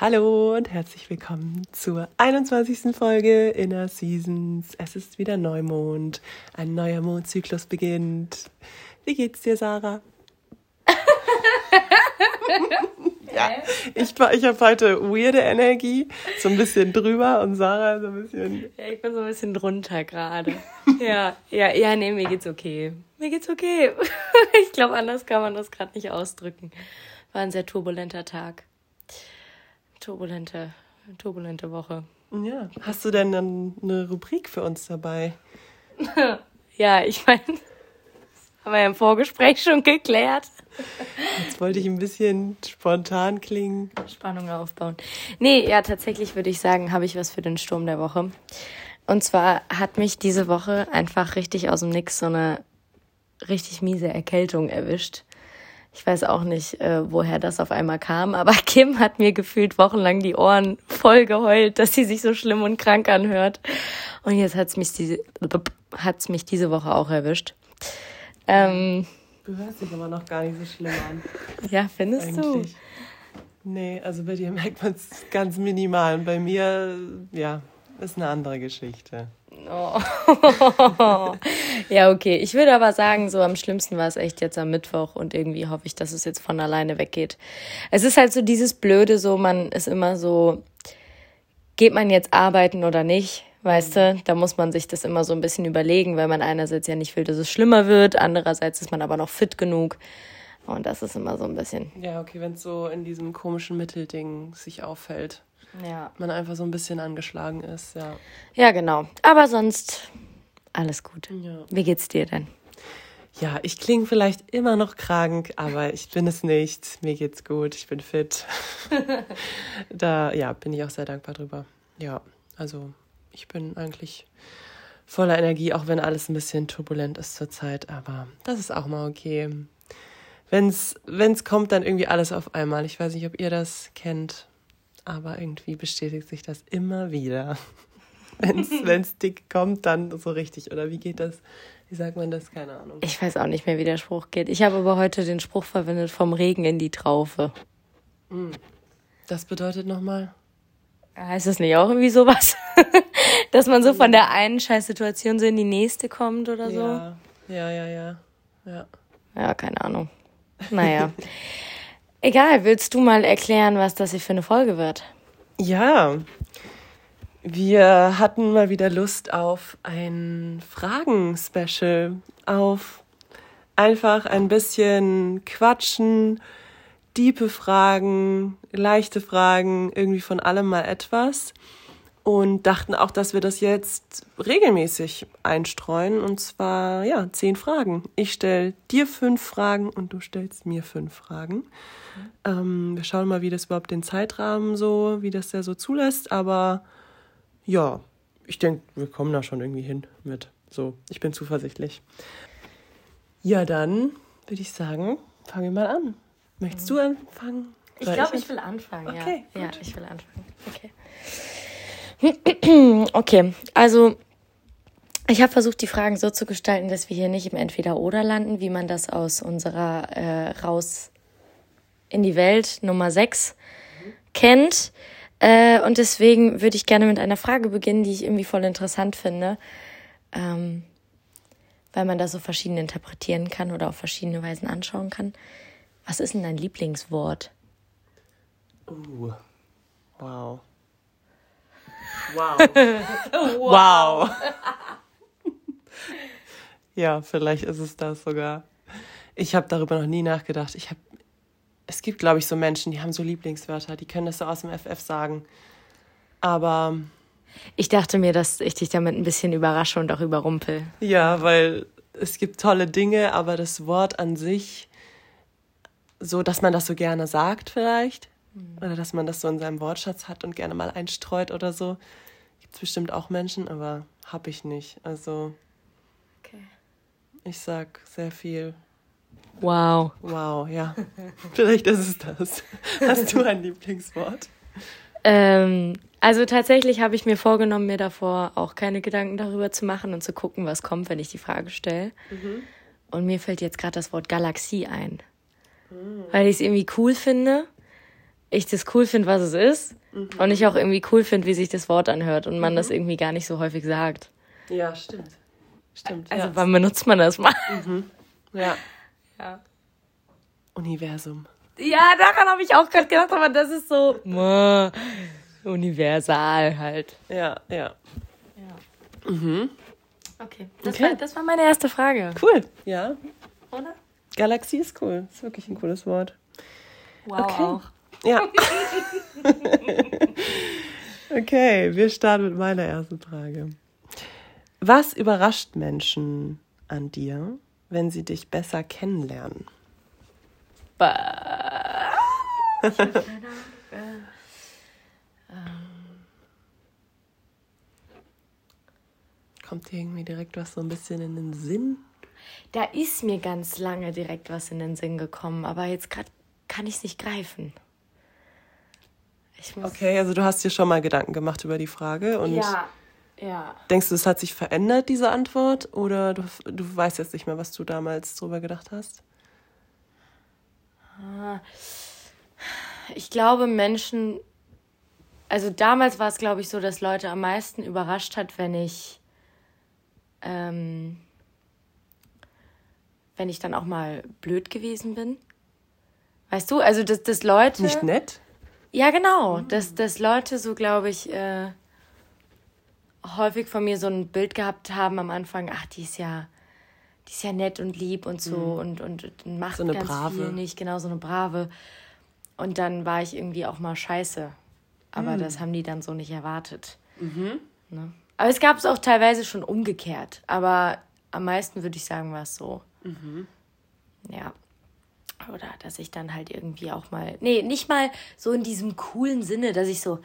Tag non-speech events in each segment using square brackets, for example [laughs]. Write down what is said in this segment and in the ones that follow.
Hallo und herzlich willkommen zur 21. Folge Inner Seasons. Es ist wieder Neumond. Ein neuer Mondzyklus beginnt. Wie geht's dir, Sarah? [laughs] ja, ich, ich habe heute weirde Energie, so ein bisschen drüber und Sarah so ein bisschen. Ja, ich bin so ein bisschen drunter gerade. ja, ja, ja, nee, mir geht's okay. Mir geht's okay. [laughs] ich glaube, anders kann man das gerade nicht ausdrücken. War ein sehr turbulenter Tag turbulente, turbulente Woche. Ja. Hast du denn dann eine Rubrik für uns dabei? [laughs] ja, ich meine, haben wir ja im Vorgespräch schon geklärt. Jetzt wollte ich ein bisschen spontan klingen. Spannung aufbauen. Nee, ja, tatsächlich würde ich sagen, habe ich was für den Sturm der Woche. Und zwar hat mich diese Woche einfach richtig aus dem Nix so eine richtig miese Erkältung erwischt. Ich weiß auch nicht, äh, woher das auf einmal kam, aber [laughs] Kim hat mir gefühlt wochenlang die Ohren voll geheult, dass sie sich so schlimm und krank anhört. Und jetzt hat's mich diese, hat's mich diese Woche auch erwischt. Ähm, du hörst dich aber noch gar nicht so schlimm an. [laughs] Ja, findest Eigentlich. du? Nee, also bei dir merkt man es ganz minimal. Und bei mir, ja, ist eine andere Geschichte. Oh. [laughs] ja, okay. Ich würde aber sagen, so am schlimmsten war es echt jetzt am Mittwoch und irgendwie hoffe ich, dass es jetzt von alleine weggeht. Es ist halt so dieses Blöde, so man ist immer so, geht man jetzt arbeiten oder nicht? Weißt du, da muss man sich das immer so ein bisschen überlegen, weil man einerseits ja nicht will, dass es schlimmer wird, andererseits ist man aber noch fit genug. Und das ist immer so ein bisschen. Ja, okay, wenn es so in diesem komischen Mittelding sich auffällt ja. man einfach so ein bisschen angeschlagen ist, ja. Ja, genau. Aber sonst alles gut. Ja. Wie geht's dir denn? Ja, ich klinge vielleicht immer noch krank, aber ich bin es nicht. Mir geht's gut, ich bin fit. [laughs] da, ja, bin ich auch sehr dankbar drüber. Ja, also ich bin eigentlich voller Energie, auch wenn alles ein bisschen turbulent ist zurzeit, aber das ist auch mal okay. Wenn's, wenn's kommt, dann irgendwie alles auf einmal. Ich weiß nicht, ob ihr das kennt aber irgendwie bestätigt sich das immer wieder. [laughs] Wenn es dick kommt, dann so richtig. Oder wie geht das? Wie sagt man das? Keine Ahnung. Ich weiß auch nicht mehr, wie der Spruch geht. Ich habe aber heute den Spruch verwendet, vom Regen in die Traufe. Hm. Das bedeutet nochmal? Heißt das nicht auch irgendwie sowas? [laughs] Dass man so von der einen Scheißsituation so in die nächste kommt oder so? Ja, ja, ja, ja. Ja, ja keine Ahnung. Naja. [laughs] Egal, willst du mal erklären, was das hier für eine Folge wird? Ja, wir hatten mal wieder Lust auf ein Fragen-Special, auf einfach ein bisschen quatschen, diepe Fragen, leichte Fragen, irgendwie von allem mal etwas und dachten auch, dass wir das jetzt regelmäßig einstreuen. Und zwar, ja, zehn Fragen. Ich stelle dir fünf Fragen und du stellst mir fünf Fragen. Mhm. Ähm, wir schauen mal, wie das überhaupt den Zeitrahmen so, wie das der so zulässt. Aber ja, ich denke, wir kommen da schon irgendwie hin mit. So, ich bin zuversichtlich. Ja, dann würde ich sagen, fangen wir mal an. Möchtest mhm. du anfangen? Ich glaube, ich, ich, will anfangen, okay, ja. Ja, ich will anfangen. Okay. Okay, also ich habe versucht, die Fragen so zu gestalten, dass wir hier nicht im Entweder-Oder landen, wie man das aus unserer äh, Raus in die Welt Nummer 6 mhm. kennt. Äh, und deswegen würde ich gerne mit einer Frage beginnen, die ich irgendwie voll interessant finde, ähm, weil man das so verschieden interpretieren kann oder auf verschiedene Weisen anschauen kann. Was ist denn dein Lieblingswort? Uh, wow. [laughs] Wow. wow. [laughs] ja, vielleicht ist es das sogar. Ich habe darüber noch nie nachgedacht. Ich habe es gibt, glaube ich, so Menschen, die haben so Lieblingswörter, die können das so aus dem FF sagen. Aber. Ich dachte mir, dass ich dich damit ein bisschen überrasche und auch überrumpel. Ja, weil es gibt tolle Dinge, aber das Wort an sich, so dass man das so gerne sagt, vielleicht, Mhm. Oder dass man das so in seinem Wortschatz hat und gerne mal einstreut oder so. Gibt es bestimmt auch Menschen, aber habe ich nicht. Also okay. ich sag sehr viel. Wow. Wow, ja. [laughs] Vielleicht ist es das. Hast du ein Lieblingswort? Ähm, also tatsächlich habe ich mir vorgenommen, mir davor auch keine Gedanken darüber zu machen und zu gucken, was kommt, wenn ich die Frage stelle. Mhm. Und mir fällt jetzt gerade das Wort Galaxie ein. Mhm. Weil ich es irgendwie cool finde ich das cool finde, was es ist. Und ich auch irgendwie cool finde, wie sich das Wort anhört und man das irgendwie gar nicht so häufig sagt. Ja, stimmt. Stimmt. Also ja. wann benutzt man das mal? ja. Ja. Universum. Ja, daran habe ich auch gerade gedacht, aber das ist so universal halt. Ja, ja. Okay, das, Okay. War, das war meine erste Frage, Cool. Ja. oder? Galaxie ist cool. Ist wirklich ein cooles Wort. Wow. Okay. Auch. Ja. [laughs] okay, wir starten mit meiner ersten Frage. Was überrascht Menschen an dir, wenn sie dich besser kennenlernen? Bah. Ich hab keine Ahnung. Äh, Kommt dir irgendwie direkt was so ein bisschen in den Sinn? Da ist mir ganz lange direkt was in den Sinn gekommen, aber jetzt gerade kann ich es nicht greifen. Okay, also du hast dir schon mal Gedanken gemacht über die Frage und Ja, ja. denkst du, es hat sich verändert, diese Antwort? Oder du, du weißt jetzt nicht mehr, was du damals drüber gedacht hast? Ich glaube, Menschen. Also damals war es, glaube ich, so, dass Leute am meisten überrascht hat, wenn ich. Ähm, wenn ich dann auch mal blöd gewesen bin. Weißt du, also dass, dass Leute. Nicht nett? Ja, genau. Dass, dass Leute so, glaube ich, äh, häufig von mir so ein Bild gehabt haben am Anfang, ach, die ist ja, die ist ja nett und lieb und so und, und, und macht So eine ganz Brave. viel nicht, genau so eine Brave. Und dann war ich irgendwie auch mal scheiße. Aber das haben die dann so nicht erwartet. Ne? Aber es gab es auch teilweise schon umgekehrt. Aber am meisten würde ich sagen, war es so. Ja. Oder dass ich dann halt irgendwie auch mal. Nee, nicht mal so in diesem coolen Sinne, dass ich so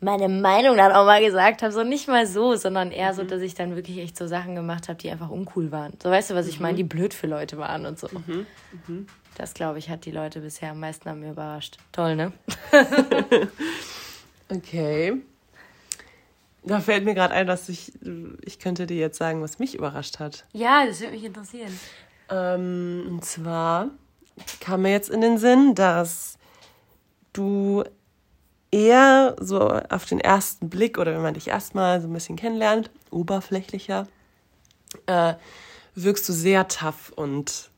meine Meinung dann auch mal gesagt habe. So nicht mal so, sondern eher so, dass ich dann wirklich echt so Sachen gemacht habe, die einfach uncool waren. So weißt du, was ich meine, die blöd für Leute waren und so. Das, glaube ich, hat die Leute bisher am meisten an mir überrascht. Toll, ne? [laughs] Okay. Da fällt mir gerade ein, dass ich, ich könnte dir jetzt sagen, was mich überrascht hat. Ja, das würde mich interessieren. Ähm, und zwar kam mir jetzt in den Sinn, dass du eher so auf den ersten Blick oder wenn man dich erstmal so ein bisschen kennenlernt, oberflächlicher, äh, wirkst du sehr tough und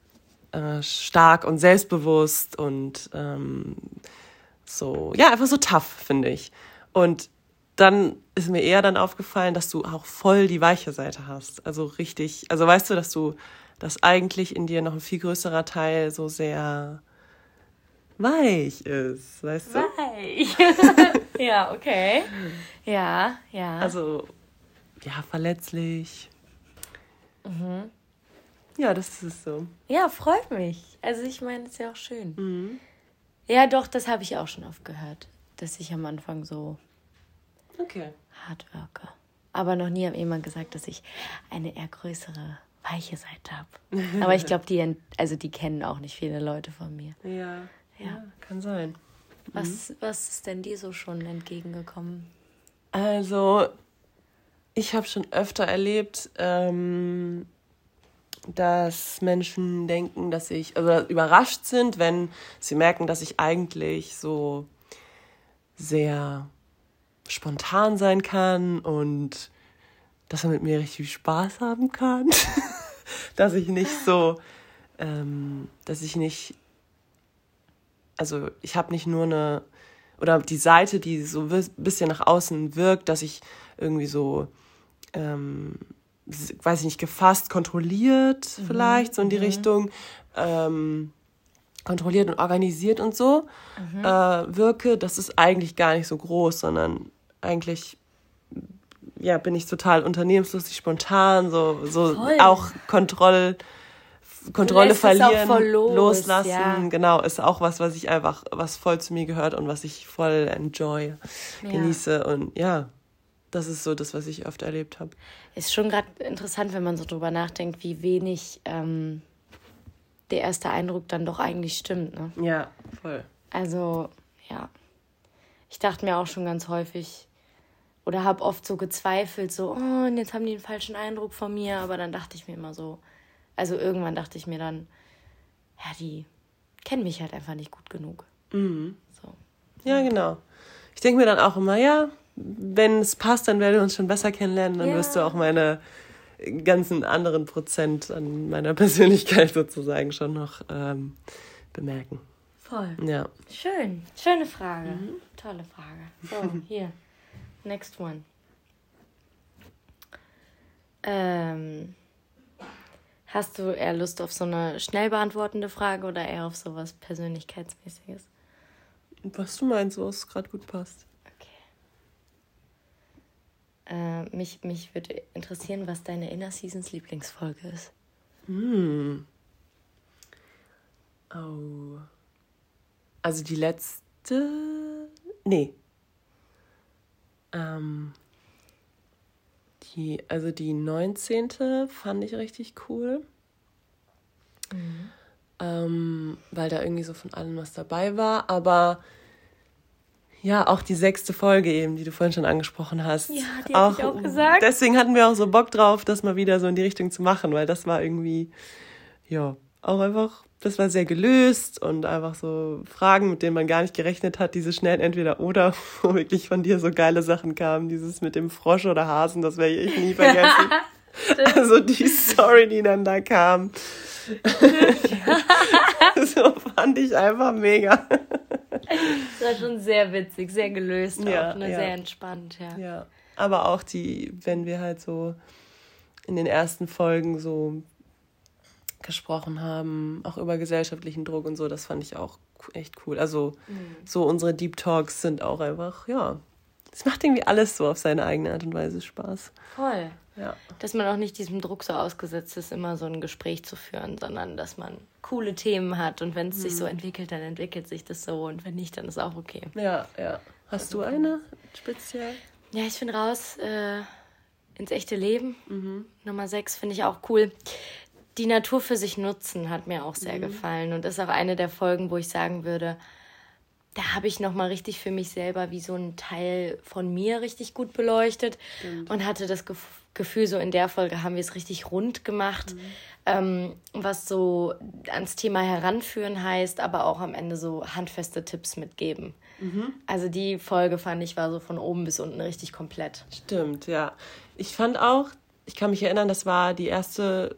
äh, stark und selbstbewusst und ähm, so, ja, einfach so tough, finde ich. Und dann ist mir eher dann aufgefallen, dass du auch voll die weiche Seite hast. Also richtig, also weißt du, dass du, dass eigentlich in dir noch ein viel größerer Teil so sehr weich ist, weißt du? Weich. [laughs] ja, okay. Ja, ja. Also, ja, verletzlich. Ja, das ist so. Ja, freut mich. Also ich meine, es ist ja auch schön. Ja, doch, das habe ich auch schon oft gehört, dass ich am Anfang so Okay. hart wirke. Aber noch nie hat jemand gesagt, dass ich eine eher größere, weiche Seite habe. Aber ich glaube, die, also die kennen auch nicht viele Leute von mir. Ja, ja, kann sein. Was, was ist denn dir so schon entgegengekommen? Also, ich habe schon öfter erlebt, ähm, dass Menschen denken, dass ich, also überrascht sind, wenn sie merken, dass ich eigentlich so sehr spontan sein kann und dass man mit mir richtig viel Spaß haben kann. [laughs] dass ich nicht so, ähm, dass ich nicht, also ich habe nicht nur eine, oder die Seite, die so ein bisschen nach außen wirkt, dass ich irgendwie so, ähm, weiß ich nicht, gefasst, kontrolliert vielleicht, so in die Richtung, ähm, kontrolliert und organisiert und so äh, wirke, das ist eigentlich gar nicht so groß, sondern eigentlich ja, bin ich total unternehmenslustig, spontan, so, so Voll. auch Kontroll, Kontrolle verlieren, los, loslassen, ja. genau, ist auch was, was ich einfach, was voll zu mir gehört und was ich voll enjoy, Ja. genieße und ja, das ist so das, was ich oft erlebt habe. Ist schon gerade interessant, wenn man so drüber nachdenkt, wie wenig ähm, der erste Eindruck dann doch eigentlich stimmt. Ne? Ja, voll. Also, ja. Ich dachte mir auch schon ganz häufig oder habe oft so gezweifelt, so, oh, und jetzt haben die einen falschen Eindruck von mir. Aber dann dachte ich mir immer so, also irgendwann dachte ich mir dann, ja, die kennen mich halt einfach nicht gut genug. Mhm. So. Ja, genau. Ich denke mir dann auch immer, ja, wenn es passt, dann werden wir uns schon besser kennenlernen. Dann Ja. wirst du auch meine ganzen anderen Prozent an meiner [laughs] Persönlichkeit sozusagen schon noch ähm, bemerken. Voll. Ja. Schön. Schöne Frage. Tolle Frage. So, hier. Next one. Ähm, hast du eher Lust auf so eine schnell beantwortende Frage oder eher auf sowas Persönlichkeitsmäßiges? Was du meinst, was gerade gut passt. Okay. Äh, mich, mich würde interessieren, was deine Inner Seasons Lieblingsfolge ist. Hm. Oh. Also die letzte. Nee. Ähm. Die, also die 19. fand ich richtig cool. Ähm, weil da irgendwie so von allem was dabei war. Aber ja, auch die sechste Folge eben, die du vorhin schon angesprochen hast. Ja, die hab ich auch gesagt. Deswegen hatten wir auch so Bock drauf, das mal wieder so in die Richtung zu machen, weil das war irgendwie, ja, auch einfach, das war sehr gelöst und einfach so Fragen, mit denen man gar nicht gerechnet hat, diese schnellen Entweder-Oder, [laughs] wo wirklich von dir so geile Sachen kamen, dieses mit dem Frosch oder Hasen, das werde ich nie vergessen. [laughs] also die Story, die dann da kam. [laughs] so fand ich einfach mega. Das war schon sehr witzig, sehr gelöst, Ja, auch, ne? ja. sehr entspannt, ja. Ja, aber auch die, wenn wir halt so in den ersten Folgen so gesprochen haben, auch über gesellschaftlichen Druck und so, das fand ich auch echt cool. Also so unsere Deep Talks sind auch einfach, ja, es macht irgendwie alles so auf seine eigene Art und Weise Spaß. Voll. Ja. Dass man auch nicht diesem Druck so ausgesetzt ist, immer so ein Gespräch zu führen, sondern dass man coole Themen hat und wenn es sich so entwickelt, dann entwickelt sich das so und wenn nicht, dann ist auch okay. Ja, ja. Hast du eine speziell? Ja, ich finde raus äh, ins echte Leben. Nummer 6 finde ich auch cool. Die Natur für sich nutzen hat mir auch sehr gefallen und ist auch eine der Folgen, wo ich sagen würde, da habe ich noch mal richtig für mich selber wie so ein Teil von mir richtig gut beleuchtet und hatte das Gef Gefühl, so in der Folge haben wir es richtig rund gemacht, ähm, was so ans Thema heranführen heißt, aber auch am Ende so handfeste Tipps mitgeben. Also die Folge fand ich war so von oben bis unten richtig komplett. Stimmt, ja. Ich fand auch, ich kann mich erinnern, das war die erste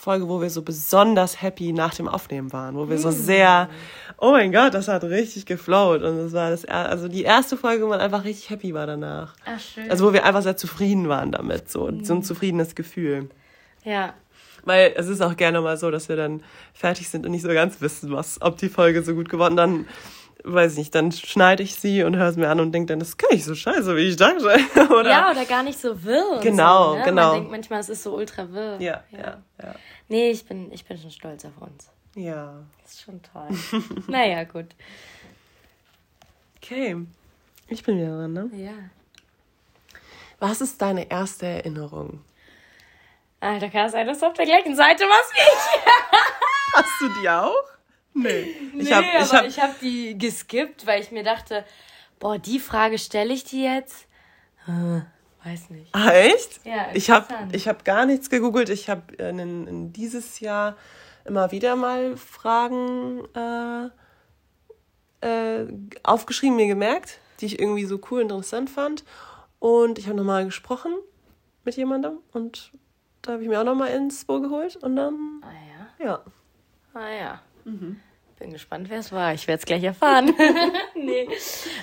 Folge, wo wir so besonders happy nach dem Aufnehmen waren, wo wir so sehr, oh mein Gott, das hat richtig geflowt. Und das war das, also die erste Folge, wo man einfach richtig happy war danach. Ach, schön. Also wo wir einfach sehr zufrieden waren damit, so, so ein zufriedenes Gefühl. ja, Weil es ist auch gerne mal so, dass wir dann fertig sind und nicht so ganz wissen, was, ob die Folge so gut geworden. Dann, weiß ich nicht, dann schneide ich sie und höre es mir an und denke dann, das ist gar nicht so scheiße, wie ich dachte. [laughs] Oder? ja, oder gar nicht so wirr. Genau, so, ne? genau. Man denkt manchmal, es ist so ultra wirr. Ja, ja, ja. Nee, ich bin, ich bin schon stolz auf uns. Ja. Das ist schon toll. [laughs] naja, gut. Okay. Ich bin wieder dran, ne? Ja. Was ist deine erste Erinnerung? Alter, kann es sein, dass du auf der gleichen Seite warst wie ich? [laughs] Hast du die auch? Nee. Nee, [laughs] ich hab, ich aber hab, ich habe die geskippt, weil ich mir dachte, boah, die Frage stelle ich dir jetzt. Äh, weiß nicht. Ah, echt? Ja, ich habe ich hab gar nichts gegoogelt. Ich habe in, in dieses Jahr immer wieder mal Fragen äh, äh, aufgeschrieben, mir gemerkt, die ich irgendwie so cool und interessant fand. Und ich habe nochmal gesprochen mit jemandem und da habe ich mir auch nochmal ins Boot geholt und dann, Ah ja. ja. Ah ja. Mhm. Bin gespannt, wer es war. Ich werde es gleich erfahren. [laughs] nee.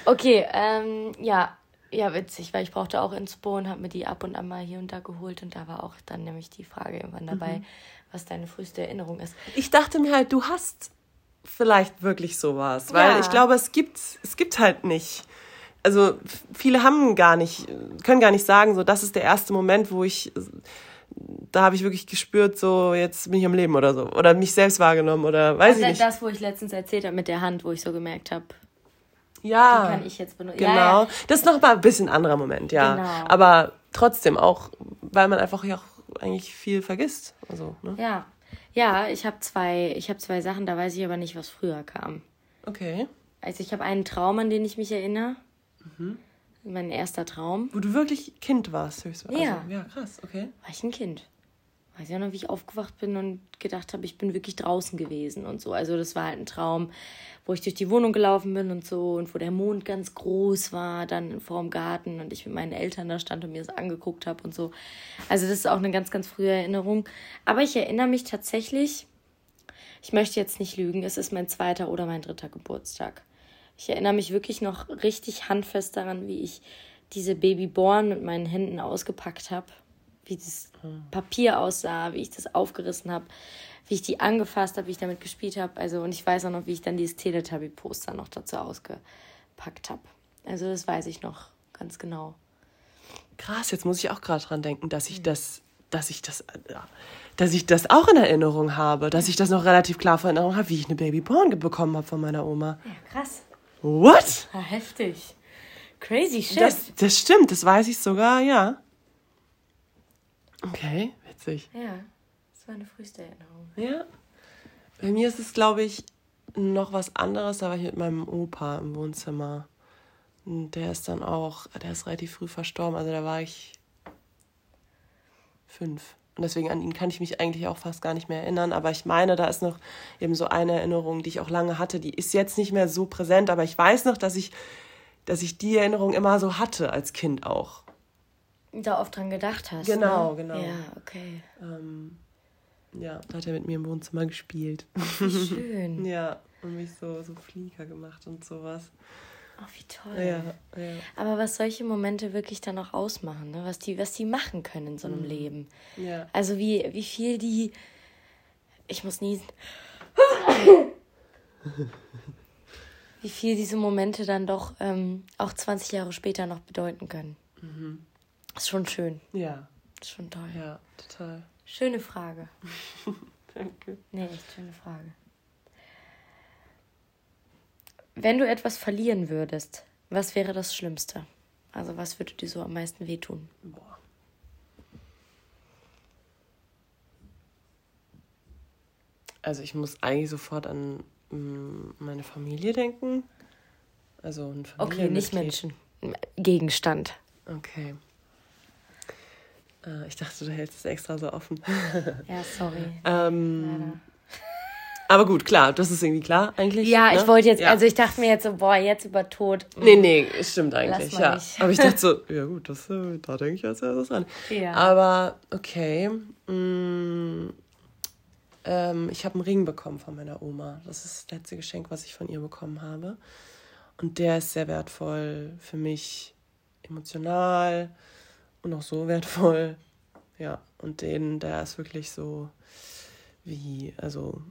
Okay, ähm, ja. Ja, witzig, weil ich brauchte auch Inspo und habe mir die ab und an mal hier und da geholt und da war auch dann nämlich die Frage irgendwann Mhm. dabei, was deine früheste Erinnerung ist. Ich dachte mir halt, du hast vielleicht wirklich sowas, weil Ja. ich glaube, es gibt, es gibt halt nicht. Also viele haben gar nicht, können gar nicht sagen, so das ist der erste Moment, wo ich, da habe ich wirklich gespürt, so jetzt bin ich am Leben oder so. Oder mich selbst wahrgenommen oder weiß Also ich nicht. das, wo ich letztens erzählt habe mit der Hand, wo ich so gemerkt habe, ja, kann ich jetzt benutzen. genau. Ja, ja. Das ist noch mal ein bisschen anderer Moment, ja. Genau. Aber trotzdem auch, weil man einfach ja auch eigentlich viel vergisst. Also, ne? Ja, ja ich habe zwei, ich habe zwei Sachen, da weiß ich aber nicht, was früher kam. Okay. Also ich habe einen Traum, an den ich mich erinnere. Mhm. Mein erster Traum. Wo du wirklich Kind warst, höchstwahrscheinlich. Ja. Also, ja, krass, okay. War ich ein Kind? weiß ja noch, wie ich aufgewacht bin und gedacht habe, ich bin wirklich draußen gewesen und so. Also das war halt ein Traum, wo ich durch die Wohnung gelaufen bin und so und wo der Mond ganz groß war, dann vor dem Garten und ich mit meinen Eltern da stand und mir das angeguckt habe und so. Also das ist auch eine ganz, ganz frühe Erinnerung. Aber ich erinnere mich tatsächlich, ich möchte jetzt nicht lügen, es ist mein zweiter oder mein dritter Geburtstag. Ich erinnere mich wirklich noch richtig handfest daran, wie ich diese Babyborn mit meinen Händen ausgepackt habe, wie das Papier aussah, wie ich das aufgerissen habe, wie ich die angefasst habe, wie ich damit gespielt habe. Also und ich weiß auch noch, wie ich dann dieses Teletubby-Poster noch dazu ausgepackt habe. Also das weiß ich noch ganz genau. Krass, jetzt muss ich auch gerade dran denken, dass ich das, dass ich das, dass ich das auch in Erinnerung habe, dass ich das noch relativ klar vor Erinnerung habe, wie ich eine Babyborn bekommen habe von meiner Oma. Ja, krass. What? Ja, heftig. Crazy shit. Das, das stimmt, das weiß ich sogar, ja. Okay, witzig. ja, das war eine früheste Erinnerung. Ja. Bei mir ist es, glaube ich, noch was anderes. Da war ich mit meinem Opa im Wohnzimmer. Und der ist dann auch, der ist relativ früh verstorben. Also da war ich fünf. Und deswegen an ihn kann ich mich eigentlich auch fast gar nicht mehr erinnern. Aber ich meine, da ist noch eben so eine Erinnerung, die ich auch lange hatte. Die ist jetzt nicht mehr so präsent, aber ich weiß noch, dass ich, dass ich die Erinnerung immer so hatte als Kind auch. Da oft dran gedacht hast. Genau, ne? genau. Ja, okay. Ähm, ja, da hat er mit mir im Wohnzimmer gespielt. Wie schön. [laughs] Ja, und mich so, so Flieger gemacht und sowas. Oh, wie toll. Ja, ja. Aber was solche Momente wirklich dann auch ausmachen, ne? was, die, was die machen können in so einem Leben. Ja. Also wie, wie viel die. Ich muss niesen. [laughs] wie viel diese Momente dann doch ähm, auch 20 Jahre später noch bedeuten können. Ist schon schön. Ja, Ist schon toll. ja, total. Schöne Frage. [laughs] Danke. Nee, echt schöne Frage. Wenn du etwas verlieren würdest, was wäre das Schlimmste? Also was würde dir so am meisten wehtun? Boah. Also ich muss eigentlich sofort an mm, meine Familie denken. Also ein Okay, nicht Familienmitglied. Menschen. Gegenstand. Okay. Äh, ich dachte, du hältst es extra so offen. Ja, sorry. [laughs] ähm, aber gut, klar, das ist irgendwie klar eigentlich. Ja, ne? ich wollte jetzt, Ja. also ich dachte mir jetzt so, boah, jetzt über Tod. Nee, nee, stimmt eigentlich, ja. nicht. Aber ich dachte so, [laughs] ja gut, das, äh, da denke ich als erstes an. Ja. Aber okay. Mm, ähm, ich habe einen Ring bekommen von meiner Oma. Das ist das letzte Geschenk, was ich von ihr bekommen habe. Und der ist sehr wertvoll für mich, emotional und auch so [laughs] wertvoll. Ja, und den, der ist wirklich so wie, also,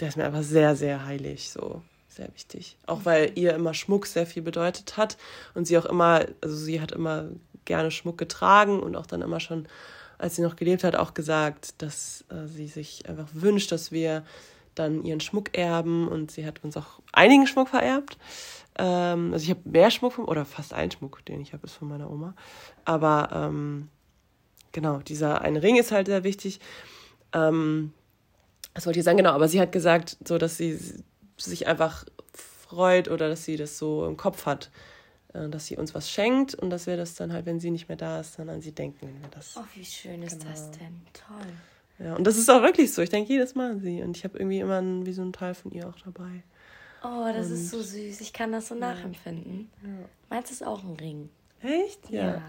der ist mir einfach sehr, sehr heilig, so sehr wichtig. Auch weil ihr immer Schmuck sehr viel bedeutet hat und sie auch immer, also sie hat immer gerne Schmuck getragen und auch dann immer schon, als sie noch gelebt hat, auch gesagt, dass äh, sie sich einfach wünscht, dass wir dann ihren Schmuck erben und sie hat uns auch einigen Schmuck vererbt. Ähm, also ich habe mehr Schmuck vom, oder fast ein Schmuck, den ich habe, ist von meiner Oma. Aber ähm, genau, dieser eine Ring ist halt sehr wichtig. Ähm, was wollte ich sagen? Genau, aber sie hat gesagt, so dass sie sich einfach freut oder dass sie das so im Kopf hat, äh, dass sie uns was schenkt und dass wir das dann halt, wenn sie nicht mehr da ist, dann an sie denken, wenn wir das. Oh, wie schön ist das Genau. denn? Toll. Ja, und das ist auch wirklich so. Ich denke jedes Mal an sie und ich habe irgendwie immer einen, wie so einen Teil von ihr auch dabei. Oh, das ist so süß. Ich kann das so nachempfinden. Meins ist auch ein Ring. Echt? Ja.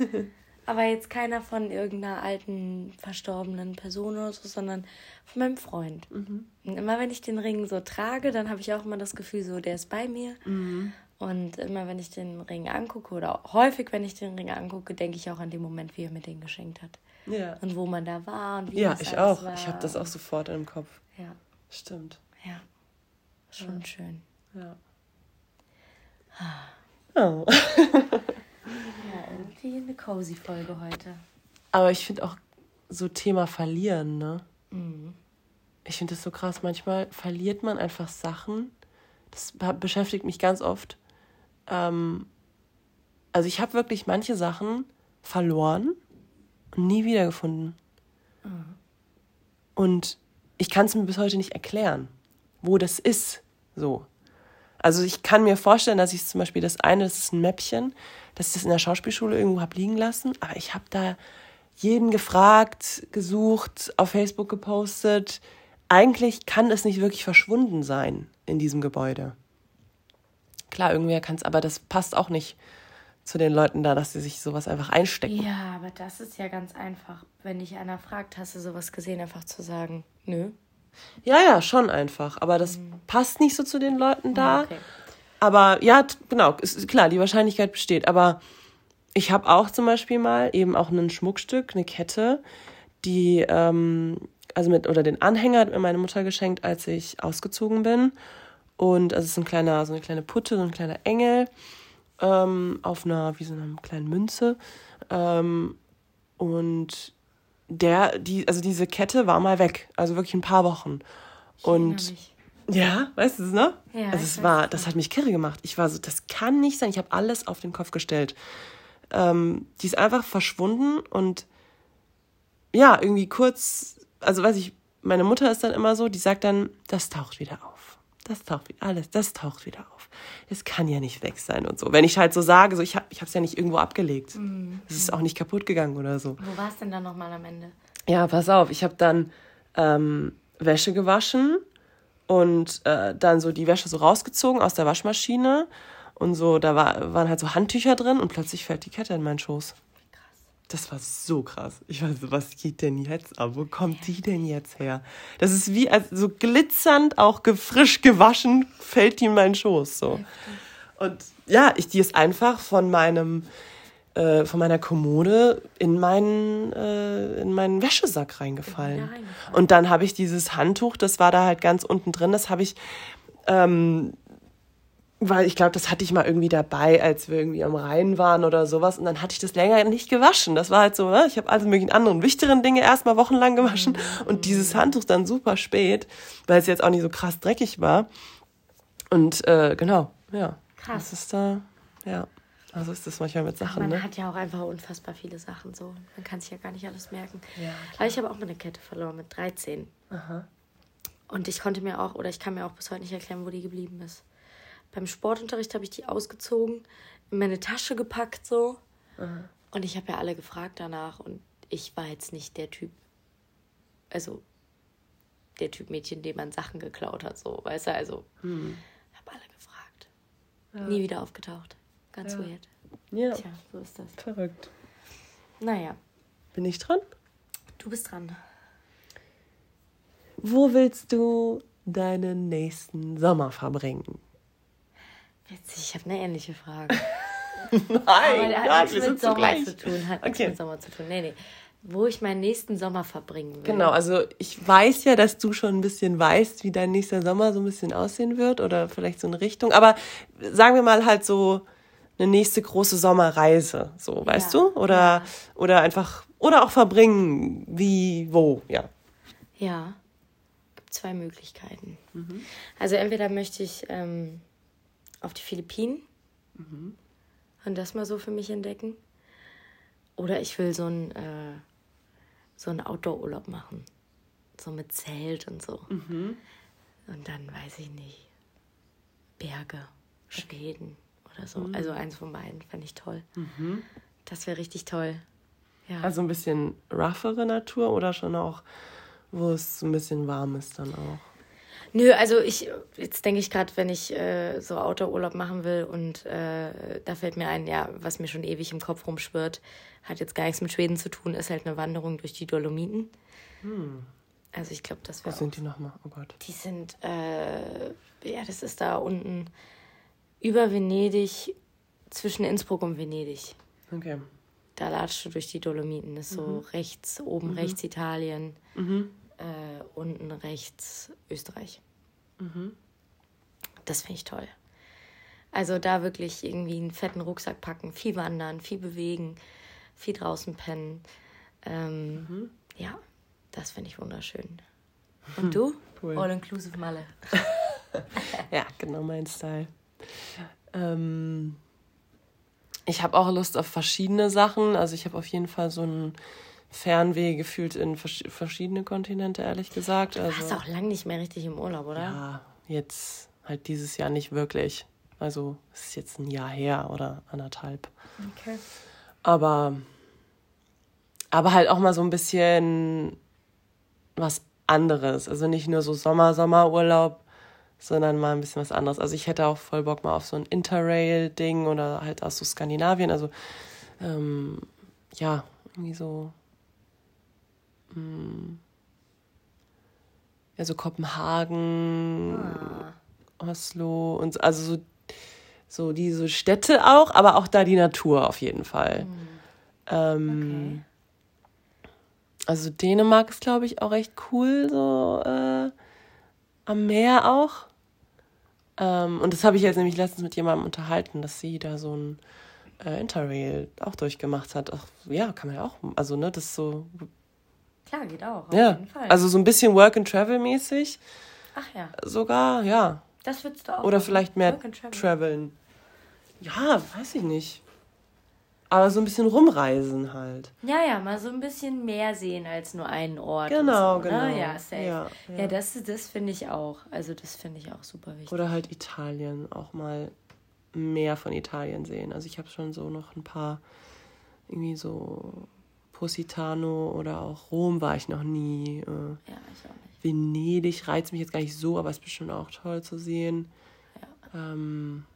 [laughs] Aber jetzt keiner von irgendeiner alten, verstorbenen Person oder so, sondern von meinem Freund. Und immer wenn ich den Ring so trage, dann habe ich auch immer das Gefühl, so, der ist bei mir. Und immer wenn ich den Ring angucke, oder häufig, wenn ich den Ring angucke, denke ich auch an den Moment, wie er mir den geschenkt hat. Ja. Und wo man da war und wie Ja, ich auch. War. Ich habe das auch sofort im Kopf. Ja, Stimmt. ja. Schon schön. Ja. Oh. [laughs] Ja, irgendwie eine cozy Folge heute. Aber ich finde auch so Thema verlieren, ne? Mhm. Ich finde das so krass. Manchmal verliert man einfach Sachen. Das be- beschäftigt mich ganz oft. Ähm, also ich habe wirklich manche Sachen verloren und nie wiedergefunden. Und ich kann es mir bis heute nicht erklären, wo das ist. So. Also ich kann mir vorstellen, dass ich zum Beispiel das eine, das ist ein Mäppchen, dass ich das in der Schauspielschule irgendwo habe liegen lassen, aber ich habe da jeden gefragt, gesucht, auf Facebook gepostet. Eigentlich kann es nicht wirklich verschwunden sein in diesem Gebäude. Klar, irgendwer kann es, aber das passt auch nicht zu den Leuten da, dass sie sich sowas einfach einstecken. Ja, aber das ist ja ganz einfach. Wenn dich einer fragt, hast du sowas gesehen, einfach zu sagen, nö. Ja, ja, schon einfach. Aber das mhm. passt nicht so zu den Leuten da. Okay. Aber ja, genau, ist klar, die Wahrscheinlichkeit besteht. Aber ich habe auch zum Beispiel mal eben auch ein Schmuckstück, eine Kette, die, ähm, also mit, oder den Anhänger hat mir meine Mutter geschenkt, als ich ausgezogen bin. Und also es ist ein kleiner, so eine kleine Putte, so ein kleiner Engel ähm, auf einer, wie so einer kleinen Münze. Ähm, und der, die, also diese Kette war mal weg, also wirklich ein paar Wochen. Ich und ja, weißt du es, ne? Ja, also es war, das hat mich kirre gemacht. Ich war so, das kann nicht sein. Ich habe alles auf den Kopf gestellt. Ähm, die ist einfach verschwunden und ja, irgendwie kurz, also weiß ich, meine Mutter ist dann immer so, die sagt dann, das taucht wieder auf. Das taucht wieder, alles, das taucht wieder auf. Es kann ja nicht weg sein und so. Wenn ich halt so sage, so ich habe es ja nicht irgendwo abgelegt. Mhm. Es ist auch nicht kaputt gegangen oder so. Wo war es denn dann nochmal am Ende? Ja, pass auf, ich habe dann ähm, Wäsche gewaschen und äh, dann so die Wäsche so rausgezogen aus der Waschmaschine und so, da war, waren halt so Handtücher drin und plötzlich fällt die Kette in meinen Schoß. Das war so krass. Ich weiß, was geht denn jetzt ab? Wo kommt die denn jetzt her? Das ist wie als so glitzernd, auch frisch gewaschen, fällt die in meinen Schoß. So. Und ja, ich, die ist einfach von meinem äh, von meiner Kommode in meinen, äh, in meinen Wäschesack reingefallen. reingefallen. Und dann habe ich dieses Handtuch, das war da halt ganz unten drin, das habe ich, ähm, weil ich glaube, das hatte ich mal irgendwie dabei, als wir irgendwie am Rhein waren oder sowas. Und dann hatte ich das länger nicht gewaschen. Das war halt so, ne? ich habe alle möglichen anderen wichtigeren Dinge erstmal wochenlang gewaschen. Mhm. Und dieses Handtuch dann super spät, weil es jetzt auch nicht so krass dreckig war. Und äh, genau, ja. Krass. Das ist da, ja. Also ist das manchmal mit Sachen. Man ne? hat ja auch einfach unfassbar viele Sachen so. Man kann sich ja gar nicht alles merken. Ja, Aber ich habe auch mal eine Kette verloren mit 13. Aha. Und ich konnte mir auch, oder ich kann mir auch bis heute nicht erklären, wo die geblieben ist. Beim Sportunterricht habe ich die ausgezogen, in meine Tasche gepackt so. Aha. Und ich habe ja alle gefragt danach. Und ich war jetzt nicht der Typ, also der Typ Mädchen, dem man Sachen geklaut hat, so, weißt du, also hm. habe alle gefragt. Ja. Nie wieder aufgetaucht. Ganz ja. weird. Ja. Tja, so ist das. Verrückt. Naja. Bin ich dran? Du bist dran. Wo willst du deinen nächsten Sommer verbringen? Witzig, ich habe eine ähnliche Frage. [laughs] Nein, Aber der hat nichts mit Sommer zu tun. Hat okay. nichts mit Sommer zu tun. Nee, nee wo ich meinen nächsten Sommer verbringen will. Genau, also ich weiß ja, dass du schon ein bisschen weißt, wie dein nächster Sommer so ein bisschen aussehen wird oder vielleicht so eine Richtung. Aber sagen wir mal halt so eine nächste große Sommerreise, so, weißt ja. du? Oder, ja. oder einfach, oder auch verbringen, wie, wo, ja. Ja, gibt zwei Möglichkeiten. Mhm. Also entweder möchte ich ähm, auf die Philippinen mhm. und das mal so für mich entdecken. Oder ich will so ein äh, so einen Outdoor-Urlaub machen. So mit Zelt und so. Mhm. Und dann weiß ich nicht. Berge, Schweden oder so. Mhm. Also eins von beiden fände ich toll. Mhm. Das wäre richtig toll. Ja. Also ein bisschen roughere Natur oder schon auch, wo es ein bisschen warm ist dann auch? Nö, also ich, jetzt denke ich gerade, wenn ich äh, so Outdoor-Urlaub machen will und äh, da fällt mir ein, ja, was mir schon ewig im Kopf rumschwirrt, hat jetzt gar nichts mit Schweden zu tun, ist halt eine Wanderung durch die Dolomiten. Hm. Also ich glaube, das wäre. Was sind die nochmal? Oh Gott. Die sind, äh, ja, das ist da unten über Venedig, zwischen Innsbruck und Venedig. Okay. Da latscht du durch die Dolomiten. Das ist mhm. so rechts, oben mhm. rechts Italien, mhm. äh, unten rechts Österreich. Mhm. Das finde ich toll. Also da wirklich irgendwie einen fetten Rucksack packen, viel wandern, viel bewegen, viel draußen pennen. Ähm, mhm. Ja, das finde ich wunderschön. Und du? Cool. All-inclusive Malle. [laughs] ja, genau mein Style. Ähm, ich habe auch Lust auf verschiedene Sachen. Also ich habe auf jeden Fall so ein Fernweh gefühlt in verschiedene Kontinente, ehrlich gesagt. Also, du warst auch lange nicht mehr richtig im Urlaub, oder? Ja, jetzt halt dieses Jahr nicht wirklich. Also es ist jetzt ein Jahr her oder anderthalb. Okay. Aber aber halt auch mal so ein bisschen was anderes. Also nicht nur so Sommer, Sommerurlaub, sondern mal ein bisschen was anderes. Also ich hätte auch voll Bock mal auf so ein Interrail-Ding oder halt aus so Skandinavien. Also ähm, ja, irgendwie so. Hm, ja, so Kopenhagen, ah. Oslo und so, also so, so diese Städte auch, aber auch da die Natur auf jeden Fall. Mhm. Ähm, okay. Also Dänemark ist, glaube ich, auch echt cool, so äh, am Meer auch. Ähm, und das habe ich jetzt nämlich letztens mit jemandem unterhalten, dass sie da so ein äh, Interrail auch durchgemacht hat. Ach, ja, kann man ja auch. Also, ne, das ist so. Klar, geht auch. Auf ja. jeden Fall. Also so ein bisschen Work and Travel mäßig. Ach ja. Sogar, ja. Das würdest du auch. Oder vielleicht mehr traveln. Ja, weiß ich nicht. Aber so ein bisschen rumreisen halt. Ja, ja, mal so ein bisschen mehr sehen als nur einen Ort. Genau, so, ne? genau. Ja, safe. Ja, ja. ja das, das finde ich auch. Also das finde ich auch super wichtig. Oder halt Italien, auch mal mehr von Italien sehen. Also ich habe schon so noch ein paar, irgendwie so Positano oder auch Rom war ich noch nie. Äh, ja, ich auch nicht. Venedig reizt mich jetzt gar nicht so, aber es ist bestimmt auch toll zu sehen. Ja. Ähm,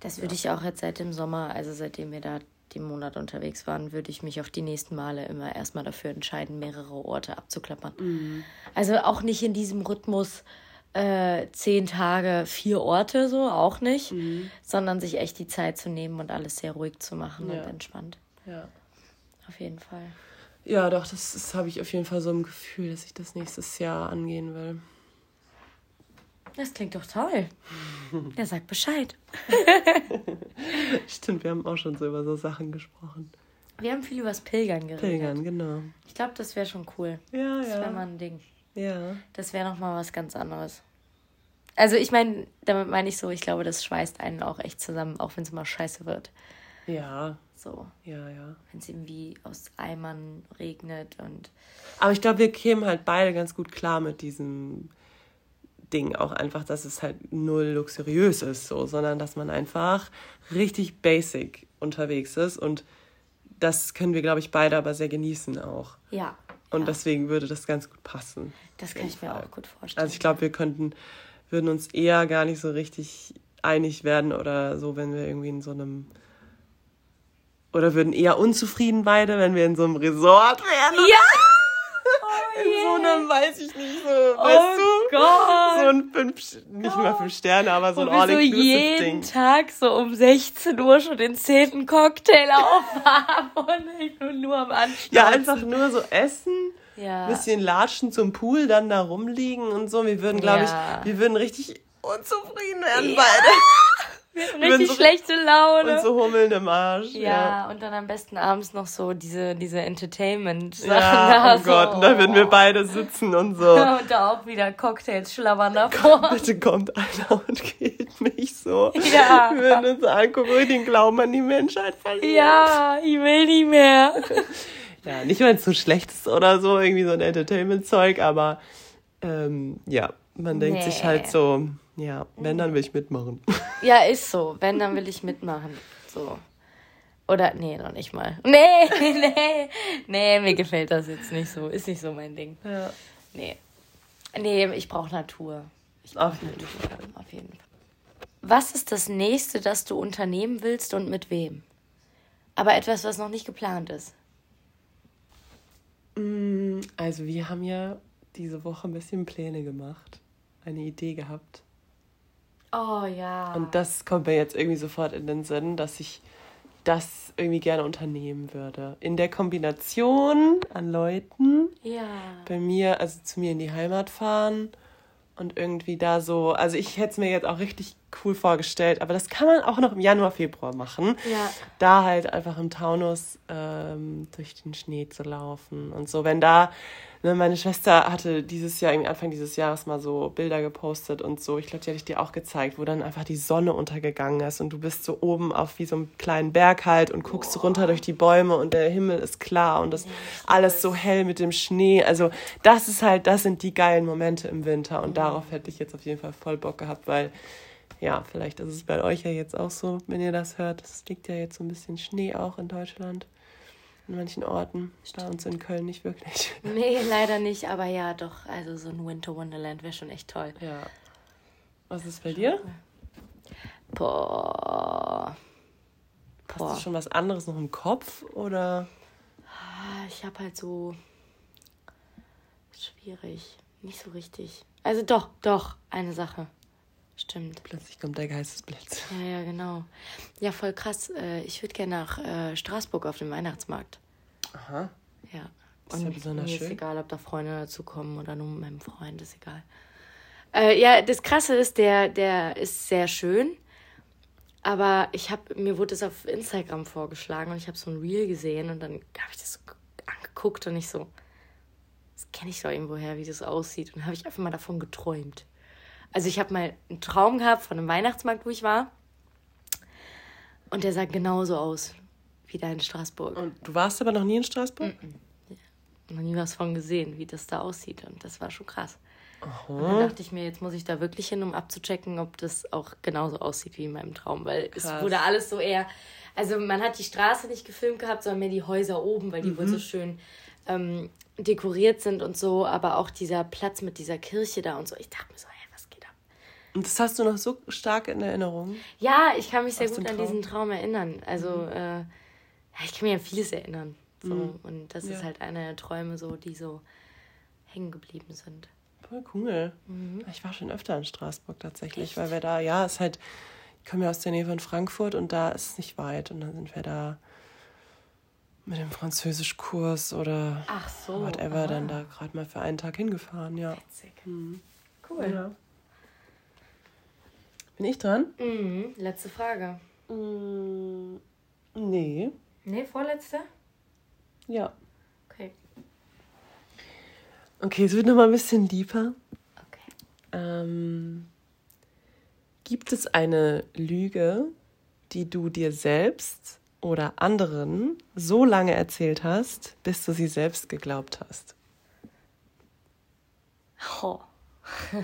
das würde ja. ich auch jetzt seit dem Sommer, also seitdem wir da die Monate unterwegs waren, würde ich mich auf die nächsten Male immer erstmal dafür entscheiden, mehrere Orte abzuklappern. Mhm. Also auch nicht in diesem Rhythmus äh, zehn Tage, vier Orte, so auch nicht, mhm. sondern sich echt die Zeit zu nehmen und alles sehr ruhig zu machen ja. und entspannt. Ja. Auf jeden Fall. Ja, doch, das, das habe ich auf jeden Fall so im Gefühl, dass ich das nächstes Jahr angehen will. Das klingt doch toll. [laughs] Der sagt Bescheid. [laughs] Stimmt, wir haben auch schon so über so Sachen gesprochen. Wir haben viel über das Pilgern geredet. Pilgern, genau. Ich glaube, das wäre schon cool. Ja, das ja. Das wäre mal ein Ding. Ja. Das wäre nochmal was ganz anderes. Also ich meine, damit meine ich so, ich glaube, das schweißt einen auch echt zusammen, auch wenn es mal scheiße wird. Ja. So. Ja, ja. Wenn es irgendwie aus Eimern regnet und. Aber ich glaube, wir kämen halt beide ganz gut klar mit diesem Ding auch einfach, dass es halt null luxuriös ist, so, sondern dass man einfach richtig basic unterwegs ist und das können wir, glaube ich, beide aber sehr genießen auch. Ja. Und ja. deswegen würde das ganz gut passen. Das kann ich mir Fall. auch gut vorstellen. Also ich glaube, wir könnten, würden uns eher gar nicht so richtig einig werden oder so, wenn wir irgendwie in so einem oder würden eher unzufrieden beide, wenn wir in so einem Resort wären. Ja! [laughs] Oh in so einem, weiß ich nicht, so, oh weißt du? Gott. So ein fünf, nicht mal fünf Sterne, aber so ein all-inclusive so jeden Tag so um 16 Uhr schon den zehnten Cocktail aufhaben [laughs] und nur am Anschluss. Ja, einfach nur so essen. Ja. Bisschen latschen zum Pool, dann da rumliegen und so. Wir würden, glaube ja. ich, wir würden richtig unzufrieden werden ja. beide. Richtig so, schlechte Laune. Und so hummeln im Arsch. Ja, ja, und dann am besten abends noch so diese, diese Entertainment-Sachen. Ja, oh Gott, und da würden wir beide sitzen und so. [laughs] und da auch wieder Cocktails schlabbern [laughs] davor. Komm, bitte kommt einer und killt mich so. Ja. Wir würden uns angucken und den Glauben an die Menschheit verlieren. Ja, ich will nicht mehr. [laughs] ja, nicht weil es so schlecht ist oder so, irgendwie so ein Entertainment-Zeug, aber ähm, ja, man denkt nee. sich halt so ja, wenn, dann will ich mitmachen. Ja, ist so. Wenn, dann will ich mitmachen. So. Oder, nee, noch nicht mal. [laughs] Nee, nee, nee, mir gefällt das jetzt nicht so. Ist nicht so mein Ding. Ja. Nee. Nee, ich brauche Natur. Ich brauch auf jeden Fall. Auf jeden Fall. Was ist das nächste, das du unternehmen willst und mit wem? Aber etwas, was noch nicht geplant ist. Mm, also, wir haben ja diese Woche ein bisschen Pläne gemacht. Eine Idee gehabt. Oh ja. Und das kommt mir jetzt irgendwie sofort in den Sinn, dass ich das irgendwie gerne unternehmen würde. In der Kombination an Leuten. Ja. Bei mir, also zu mir in die Heimat fahren und irgendwie da so, also ich hätte es mir jetzt auch richtig cool vorgestellt, aber das kann man auch noch im Januar, Februar machen. Ja. Da halt einfach im Taunus ähm, durch den Schnee zu laufen und so. Wenn da Ne, meine Schwester hatte dieses Jahr, Anfang dieses Jahres mal so Bilder gepostet und so. Ich glaube, die hatte ich dir auch gezeigt, wo dann einfach die Sonne untergegangen ist und du bist so oben auf wie so einem kleinen Berg halt und guckst Boah. runter durch die Bäume und der Himmel ist klar und das ja, alles so hell mit dem Schnee. Also das ist halt, das sind die geilen Momente im Winter und mhm. darauf hätte ich jetzt auf jeden Fall voll Bock gehabt, weil ja, vielleicht ist es bei euch ja jetzt auch so, wenn ihr das hört. Es liegt ja jetzt so ein bisschen Schnee auch in Deutschland. in manchen Orten. Bei uns in Köln nicht wirklich. [laughs] Nee, leider nicht, aber ja, doch. Also so ein Winter Wonderland wäre schon echt toll. Ja. Was ist bei dir? Boah. Boah. Hast du schon was anderes noch im Kopf oder? Ah, Ich habe halt so. Schwierig. Nicht so richtig. Also doch, doch, eine Sache. Stimmt. Plötzlich kommt der Geistesblitz. Ja, ja, genau. Ja, voll krass. Äh, Ich würde gerne nach äh, Straßburg auf den Weihnachtsmarkt. Aha. Ja. Das ist ja besonders mir ist schön. egal, ob da Freunde dazu kommen oder nur mit meinem Freund, ist egal. Äh, ja, das Krasse ist, der, der ist sehr schön. Aber ich habe mir wurde es auf Instagram vorgeschlagen und ich habe so ein Reel gesehen und dann habe ich das so angeguckt und ich so, das kenne ich doch irgendwoher, wie das aussieht. Und habe ich einfach mal davon geträumt. Also ich habe mal einen Traum gehabt von einem Weihnachtsmarkt, wo ich war. Und der sah genauso aus wie da in Straßburg. Und du warst aber noch nie in Straßburg? noch nie was von gesehen, wie das da aussieht. Und das war schon krass. Und dann dachte ich mir, jetzt muss ich da wirklich hin, um abzuchecken, ob das auch genauso aussieht wie in meinem Traum. Weil Krass. es wurde alles so eher. Also man hat die Straße nicht gefilmt gehabt, sondern mehr die Häuser oben, weil die wohl so schön ähm, dekoriert sind und so. Aber auch dieser Platz mit dieser Kirche da und so. Ich dachte mir so, hey, was geht ab? Und das hast du noch so stark in Erinnerung? Ja, ich kann mich sehr gut an diesen Traum erinnern. Also, äh, ja, ich kann mich an vieles erinnern. So. Und das Ja. ist halt einer der Träume, so, die so hängen geblieben sind. Voll cool. Ich war schon öfter in Straßburg tatsächlich, weil wir da, ja, ist halt, ich komme ja aus der Nähe von Frankfurt und da ist es nicht weit und dann sind wir da mit dem Französischkurs oder Ach so. whatever aha. dann da gerade mal für einen Tag hingefahren, ja. Witzig. Cool. ja. Bin ich dran? Mhm. Letzte Frage. Mm, nee. Nee, vorletzte? Ja. Okay. Okay, es wird noch mal ein bisschen deeper. Okay. Ähm, gibt es eine Lüge, die du dir selbst oder anderen so lange erzählt hast, bis du sie selbst geglaubt hast? Oh. [laughs]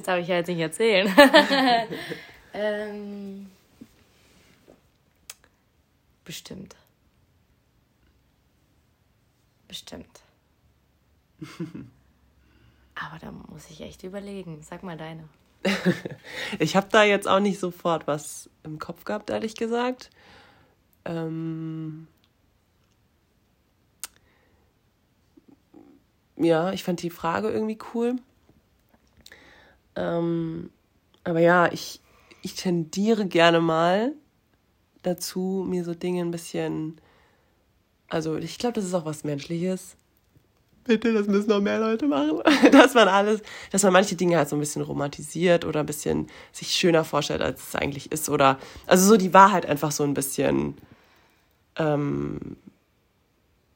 das darf ich ja jetzt nicht erzählen. [laughs] ähm, bestimmt. Bestimmt. Aber da muss ich echt überlegen. Sag mal deine. [laughs] Ich habe da jetzt auch nicht sofort was im Kopf gehabt, ehrlich gesagt. Ähm ja, ich fand die Frage irgendwie cool. Ähm, aber ja, ich, ich tendiere gerne mal dazu, mir so Dinge ein bisschen. Also, ich glaube, das ist auch was Menschliches. Bitte, das müssen noch mehr Leute machen. [laughs] Dass man alles, dass man manche Dinge halt so ein bisschen romantisiert oder ein bisschen sich schöner vorstellt, als es eigentlich ist. Oder also so die Wahrheit einfach so ein bisschen ähm,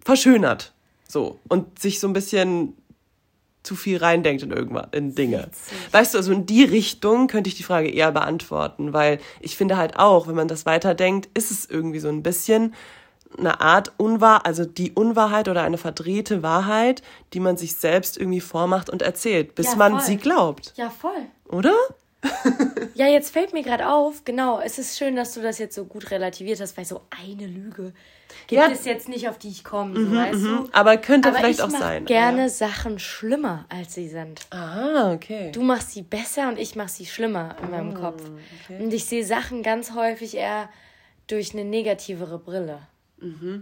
verschönert. So. Und sich so ein bisschen zu viel reindenkt in irgendwas, in Dinge. Weißt du, also in die Richtung könnte ich die Frage eher beantworten, weil ich finde halt auch, wenn man das weiterdenkt, ist es irgendwie so ein bisschen eine Art Unwahr, also die Unwahrheit oder eine verdrehte Wahrheit, die man sich selbst irgendwie vormacht und erzählt, bis Ja, man sie glaubt, Ja, voll. oder? [laughs] Ja, jetzt fällt mir gerade auf, genau, es ist schön, dass du das jetzt so gut relativiert hast, weil so eine Lüge gibt Ja. es jetzt nicht, auf die ich komme, so, weißt du? Aber könnte Aber vielleicht ich auch sein. gerne Sachen schlimmer, als sie sind. Ja. Ah, okay. Du machst sie besser und ich mach sie schlimmer in meinem Kopf. Und ich sehe Sachen ganz häufig eher durch eine negativere Brille.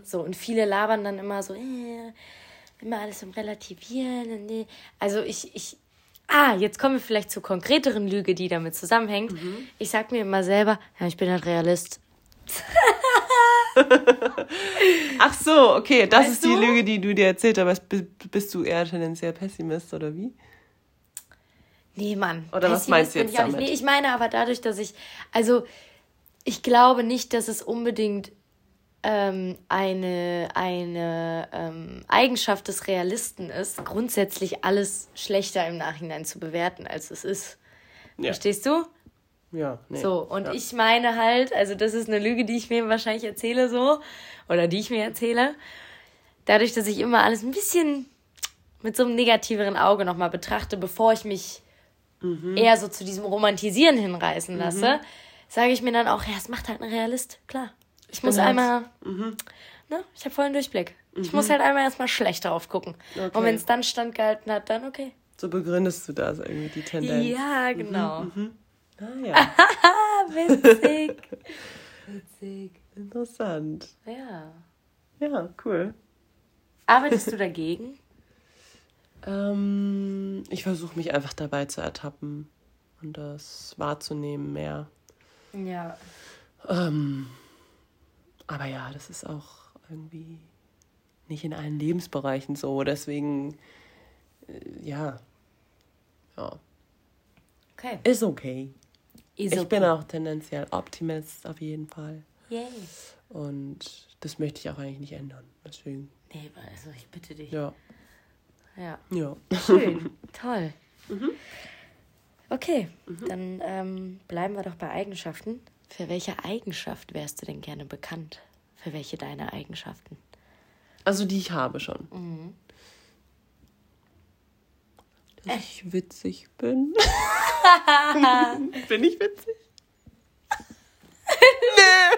So, und viele labern dann immer so, äh, immer alles im Relativieren. nee. Also ich, ich, ah, jetzt kommen wir vielleicht zur konkreteren Lüge, die damit zusammenhängt. Ich sag mir immer selber, ja, ich bin ein Realist. [laughs] [laughs] Ach so, okay, das Weißt ist die du? Lüge, die du dir erzählt hast. Bist du eher tendenziell Pessimist oder wie? Nee, Mann. Oder was Pessimist meinst du jetzt ich auch nicht. damit? Nee, ich meine aber dadurch, dass ich, also ich glaube nicht, dass es unbedingt ähm, eine, eine ähm, Eigenschaft des Realisten ist, grundsätzlich alles schlechter im Nachhinein zu bewerten, als es ist. Ja. Verstehst du? Ja, nee. So, und ja. ich meine halt, also das ist eine Lüge, die ich mir wahrscheinlich erzähle so, oder die ich mir erzähle, dadurch, dass ich immer alles ein bisschen mit so einem negativeren Auge nochmal betrachte, bevor ich mich Mhm. eher so zu diesem Romantisieren hinreißen lasse, sage ich mir dann auch, ja, es macht halt ein Realist, klar. Ich muss bin halt- einmal, ne, ich habe vollen Durchblick. Ich muss halt einmal erstmal schlecht drauf gucken. Okay. Und wenn es dann standgehalten hat, dann okay. So begründest du das irgendwie, die Tendenz. Ja, genau. Ah, ja. [laughs] Witzig. [laughs] witzig. Interessant. Ja. Ja, cool. Arbeitest du dagegen? [laughs] Ähm, ich versuche mich einfach dabei zu ertappen und das wahrzunehmen mehr. Ja. Ähm, aber ja, das ist auch irgendwie nicht in allen Lebensbereichen so. Deswegen, äh, ja. Ja, Okay. ist okay. Ist Ich bin auch tendenziell Optimist auf jeden Fall. Yay. Und das möchte ich auch eigentlich nicht ändern. Deswegen, Nee, also ich bitte dich. ja. Ja. Ja. Schön. [laughs] Toll. Okay, dann ähm, bleiben wir doch bei Eigenschaften. Für welche Eigenschaft wärst du denn gerne bekannt? Für welche deiner Eigenschaften? Also die ich habe schon. Mhm. Dass ich witzig bin. [laughs] [laughs] bin ich witzig? [laughs] nee.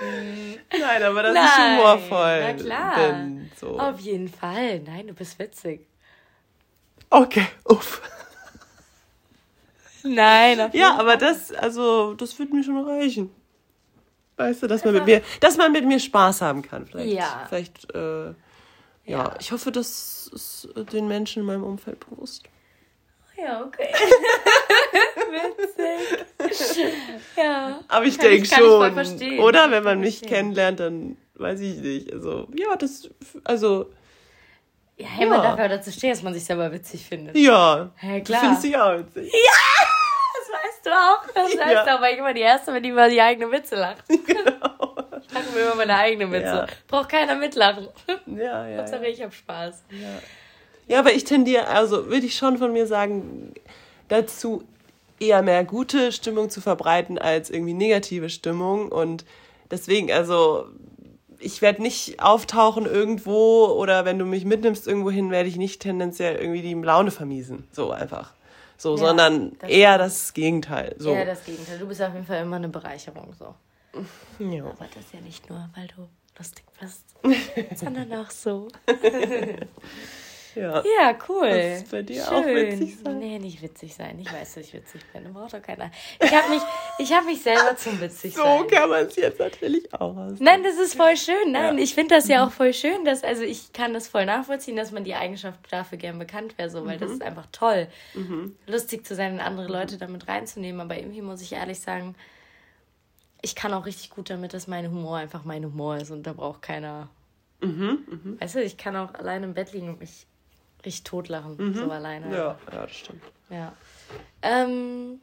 [laughs] Nein, aber ich Nein, humorvoll na klar. bin. So. Auf jeden Fall. Nein, du bist witzig. Okay, uff. Nein, auf Ja, aber das, also, das wird mir schon reichen. Weißt du, dass man mit mir, dass man mit mir Spaß haben kann. Vielleicht, Ja. vielleicht, äh, ja. Ja. ich hoffe, das ist den Menschen in meinem Umfeld bewusst. Ja, okay. [laughs] witzig. Ja. Aber ich denke kann ich voll schon, verstehen. oder? Wenn man mich verstehen. kennenlernt, dann weiß ich nicht. Also, ja, das, also, Ja, hey, man Ja. darf ja dazu stehen, dass man sich selber witzig findet. ja. Ja, Du klar. findest dich auch witzig. Das weißt du auch. Das weißt Ja. du auch, weil ich immer die Erste bin, die über die eigene Witze lacht. [laughs] Genau. Ich lache mir über meine eigene Witze. Ja. Braucht keiner mitlachen. Ja, ja. Hauptsache, Ja, ich hab Spaß. ja aber ich tendiere, also würde ich schon von mir sagen, dazu eher mehr gute Stimmung zu verbreiten als irgendwie negative Stimmung. Und deswegen, also, ich werde nicht auftauchen irgendwo oder wenn du mich mitnimmst irgendwo hin, werde ich nicht tendenziell irgendwie die Laune vermiesen. So einfach. So, Ja, sondern das eher das Gegenteil. So. Ja, das Gegenteil. Du bist auf jeden Fall immer eine Bereicherung. So. ja. Aber das ja nicht nur, weil du lustig bist, [laughs] sondern auch so. [laughs] ja. Ja, cool. Das ist bei dir auch witzig sein? Nee, nicht witzig sein. Ich weiß, dass ich witzig bin. Da braucht doch keiner. Ich habe mich, ich hab mich selber zum witzig So sein. kann man es jetzt natürlich auch aus. Nein, das ist voll schön. Nein, Ja. ich finde das ja auch voll schön, dass, also ich kann das voll nachvollziehen, dass man die Eigenschaft dafür gern bekannt wäre, so, weil das ist einfach toll. Lustig zu sein und andere Leute damit reinzunehmen. Aber irgendwie muss ich ehrlich sagen, ich kann auch richtig gut damit, dass mein Humor einfach mein Humor ist und da braucht keiner. Weißt du, ich kann auch alleine im Bett liegen und mich richtig totlachen, so alleine. Ja, ja, das stimmt. Ja. Ähm,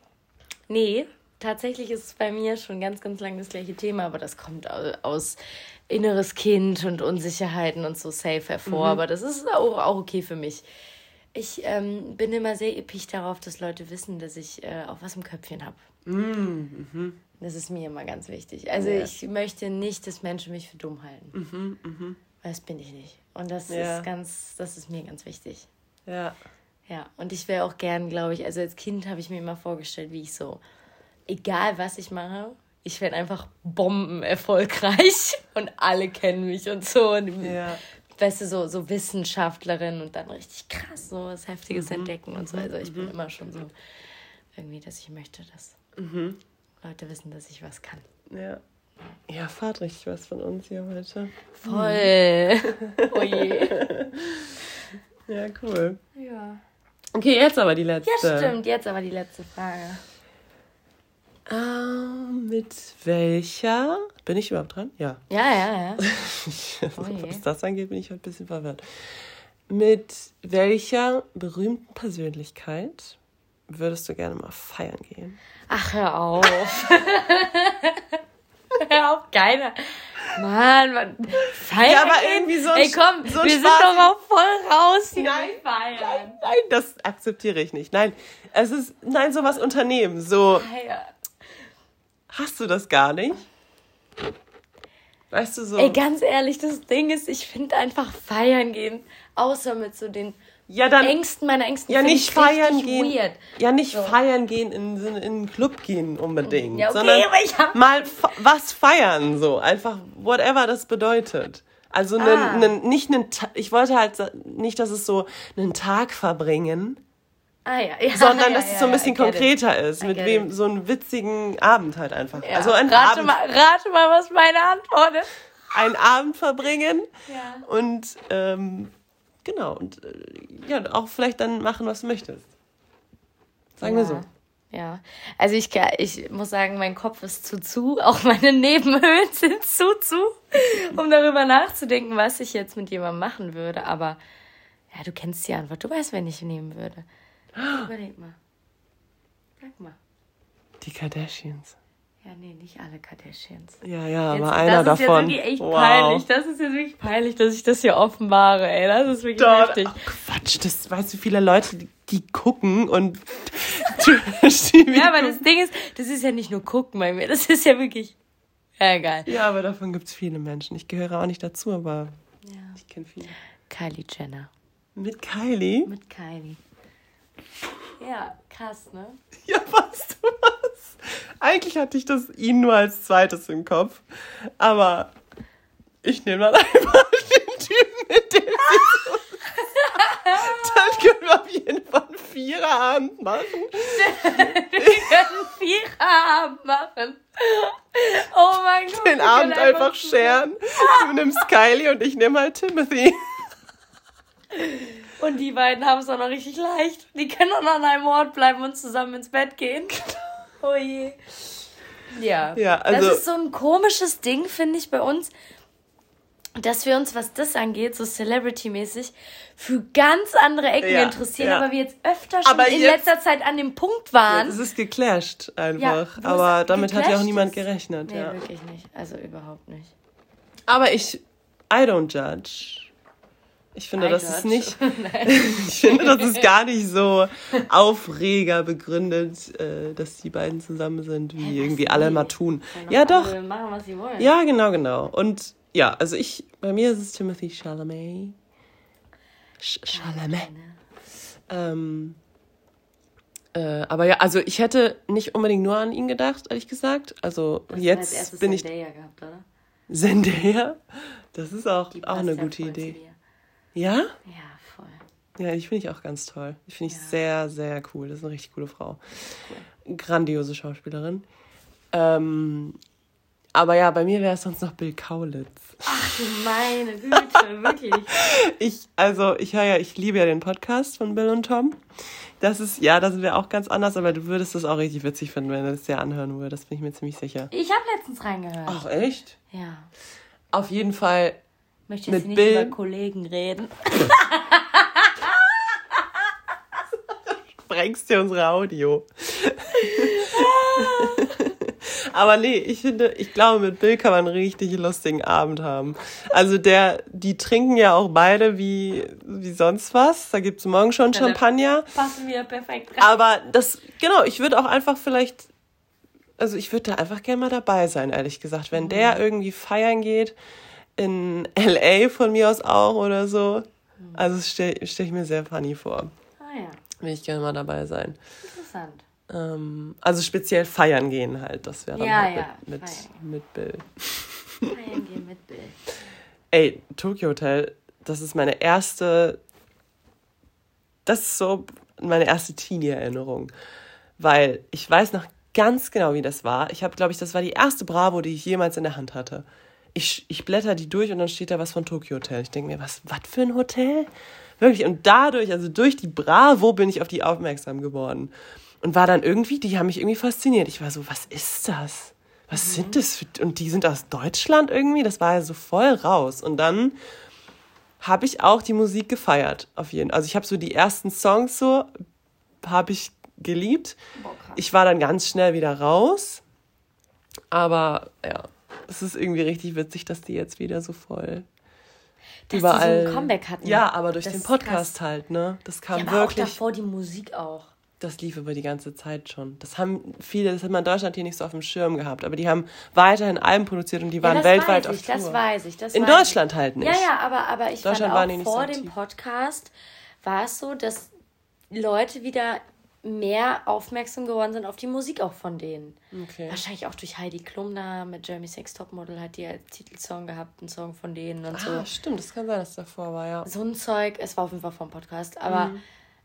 nee, tatsächlich ist es bei mir schon ganz, ganz lang das gleiche Thema, aber das kommt au- aus inneres Kind und Unsicherheiten und so safe hervor. Aber das ist auch, auch okay für mich. Ich ähm, bin immer sehr episch darauf, dass Leute wissen, dass ich äh, auch was im Köpfchen habe. Das ist mir immer ganz wichtig. Also Ja. ich möchte nicht, dass Menschen mich für dumm halten. Weil das bin ich nicht. Und das Ja. ist ganz, das ist mir ganz wichtig. Ja. Ja, und ich wäre auch gern, glaube ich, also als Kind habe ich mir immer vorgestellt, wie ich so, egal was ich mache, ich werde einfach bomben erfolgreich [laughs] und alle kennen mich und so. Und, Ja. Weißt du, so, so Wissenschaftlerin und dann richtig krass so was Heftiges Mhm. entdecken und so. Also ich bin immer schon so irgendwie, dass ich möchte, dass Mhm. Leute wissen, dass ich was kann. Ja. Ihr erfahrt richtig was von uns hier heute. Voll. [laughs] oh je. Ja, cool. Ja. Okay, jetzt aber die letzte. ja, stimmt. Jetzt aber die letzte Frage. Ähm, mit welcher? Bin ich überhaupt dran? Ja. Ja, ja, ja. [laughs] Oh. Was das angeht, bin ich heute ein bisschen verwirrt. Mit welcher berühmten Persönlichkeit würdest du gerne mal feiern gehen? Ach, hör auf. [laughs] [laughs] hör auf, keiner. Mann, man. Feiern Ja, aber irgendwie so Ey, komm, so wir sind Spaß- doch auch voll raus hier Nein, Feiern. Nein, das akzeptiere ich nicht. Nein, es ist, nein, sowas unternehmen. So, Feiern. hast du das gar nicht? Weißt du so? Ey, ganz ehrlich, das Ding ist, ich finde einfach feiern gehen, außer mit so den ja, dann, engsten meiner engsten ja nicht ich feiern gehen. Weird. Ja, nicht So. feiern gehen in, in einen Club gehen unbedingt. Ja, okay, sondern aber ich hab- mal was feiern, so. Einfach, whatever das bedeutet. Also nen, Ah. nen, nicht einen, ich wollte halt nicht, dass es so einen Tag verbringen, Ah ja, ja sondern ja, dass es so ein bisschen get it. konkreter ist. Mit wem, it. so einen witzigen Abend halt einfach. Ja. Also ein rate, Abend, mal, rate mal, was meine Antwort ist. einen Abend verbringen Ja. und, ähm, genau, und, äh, ja, auch vielleicht dann machen, was du möchtest. Sagen wir so. Ja, also ich, ich muss sagen, mein Kopf ist zu zu, [laughs] auch meine Nebenhöhlen sind zu zu, um darüber nachzudenken, was ich jetzt mit jemandem machen würde. Aber ja, du kennst die Antwort, du weißt, wen ich nehmen würde. [gasps] Überleg mal. Sag mal. Die Kardashians. Ja, nee, nicht alle Kardashians. Ja, ja, Jetzt, aber einer das ist davon. jetzt wirklich echt wow. peinlich. Das ist jetzt wirklich peinlich, dass ich das hier offenbare, ey. Das ist wirklich Dort, heftig. ach Quatsch, das weißt du, wie viele Leute, die, die gucken und [laughs] Ja, aber das Ding ist, das ist ja nicht nur gucken bei mir, das ist ja wirklich. Ja, egal. Ja, aber davon gibt es viele Menschen. Ich gehöre auch nicht dazu, aber Ja. ich kenne viele. Kylie Jenner. Mit Kylie? Mit Kylie. Ja, krass, ne? Ja, was? Eigentlich hatte ich das ihn nur als zweites im Kopf. Aber ich nehme dann [laughs] einfach den Typen, mit dem [laughs] Dann können wir auf jeden Fall einen Viererabend machen. Wir können Viererabend machen. Oh mein Gott. Den Abend können einfach scheren. Du nimmst Kylie und ich nehme halt Timothy. Und die beiden haben es auch noch richtig leicht. Die können auch noch an einem Ort bleiben und zusammen ins Bett gehen. [laughs] Oh je. Ja. Ja, also- Das ist so ein komisches Ding, finde ich, bei uns, dass wir uns, was das angeht, so Celebrity-mäßig, für ganz andere Ecken Ja, interessieren, ja. aber wir jetzt öfter schon Aber in jetzt- letzter Zeit an dem Punkt waren. Es ist geclasht Ja, einfach. es aber damit hat ja auch geclasht niemand gerechnet. Nee, ja. wirklich nicht. Also überhaupt nicht. Aber ich, I don't judge. Ich finde, I das ist nicht, [laughs] [laughs] ich finde, das ist gar nicht so Aufreger begründet, äh, dass die beiden zusammen sind, wie irgendwie alle mal tun. Ja, doch alle Machen, was sie wollen. Ja, genau, genau. Und ja, also ich, bei mir ist es Timothy Chalamet. Ch Chalamet. Ähm, äh, aber ja, also ich hätte nicht unbedingt nur an ihn gedacht, ehrlich gesagt. Also als jetzt bin ich Zendaya gehabt, oder? Zendaya. Das ist auch, auch eine ja gute Idee. dir. Ja? Ja, voll. Ja, die finde ich auch ganz toll. Die finde ich Ja. sehr, sehr cool. Das ist eine richtig coole Frau. Grandiose Schauspielerin. Ähm, aber ja, bei mir wäre es sonst noch Bill Kaulitz. Ach du meine Güte, [laughs] wirklich. Ich, also, ich höre ja, ich liebe ja den Podcast von Bill und Tom. Das ist, ja, da sind wir auch ganz anders, aber du würdest das auch richtig witzig finden, wenn du das dir anhören würdest, bin ich mir ziemlich sicher. Ich habe letztens reingehört. Ach, echt? Ja. Auf jeden Fall, Möchte Mit jetzt nicht Bill- über Kollegen reden. sprengst dir unsere Audio. Aber nee, ich finde, ich glaube, mit Bill kann man einen richtig lustigen Abend haben. Also der, die trinken ja auch beide wie, wie sonst was. Da gibt's morgen schon da- Champagner. Passen wir perfekt rein. Aber das, genau, ich würde auch einfach vielleicht, also ich würde da einfach gerne mal dabei sein, ehrlich gesagt. Wenn der irgendwie feiern geht, in L.A. von mir aus auch oder so. Also das stelle stell ich mir sehr funny vor. Ah ja, Will ich gerne mal dabei sein. interessant. Ähm, also speziell feiern gehen halt, das wäre dann Ja, halt ja, mit, mit, mit Bill. Feiern gehen mit Bill. Ey, Tokyo Hotel, das ist meine erste, das ist so meine erste Teenie-Erinnerung. Weil ich weiß noch ganz genau, wie das war. Ich habe, glaube ich, das war die erste Bravo, die ich jemals in der Hand hatte. Ich, ich blätter die durch und dann steht da was von Tokyo Hotel. Ich denke mir, was, was für ein Hotel? Wirklich. Und dadurch, also durch die Bravo, bin ich auf die aufmerksam geworden. Und war dann irgendwie, die haben mich irgendwie fasziniert. Ich war so, was ist das? Was sind das? Für, und die sind aus Deutschland irgendwie? Das war ja so voll raus. Und dann habe ich auch die Musik gefeiert, auf jeden Fall. Also ich habe so die ersten Songs so, habe ich geliebt. Boah. Ich war dann ganz schnell wieder raus. Aber ja, es ist irgendwie richtig witzig, dass die jetzt wieder so voll Dass überall. die so ein Comeback hatten. Ja, aber durch Das den Podcast halt, ne? Das kam Ja, aber wirklich. auch davor die Musik auch. Das lief über die ganze Zeit schon. Das haben viele, das hat man in Deutschland hier nicht so auf dem Schirm gehabt. Aber die haben weiterhin Alben produziert und die waren ja, weltweit weiß ich, auf Tour. das weiß ich. Das in weiß ich. Deutschland halt nicht. Ja, ja, aber, aber ich Deutschland fand auch vor so dem. Podcast war es so, dass Leute wieder mehr aufmerksam geworden sind auf die Musik auch von denen. Okay. Wahrscheinlich auch durch Heidi Klum da mit Jeremy Sex Topmodel hat die als Titelsong gehabt, einen Song von denen und Ah, so. stimmt, das kann sein, dass davor war, ja. So ein Zeug, es war auf jeden Fall vom Podcast, aber Mhm.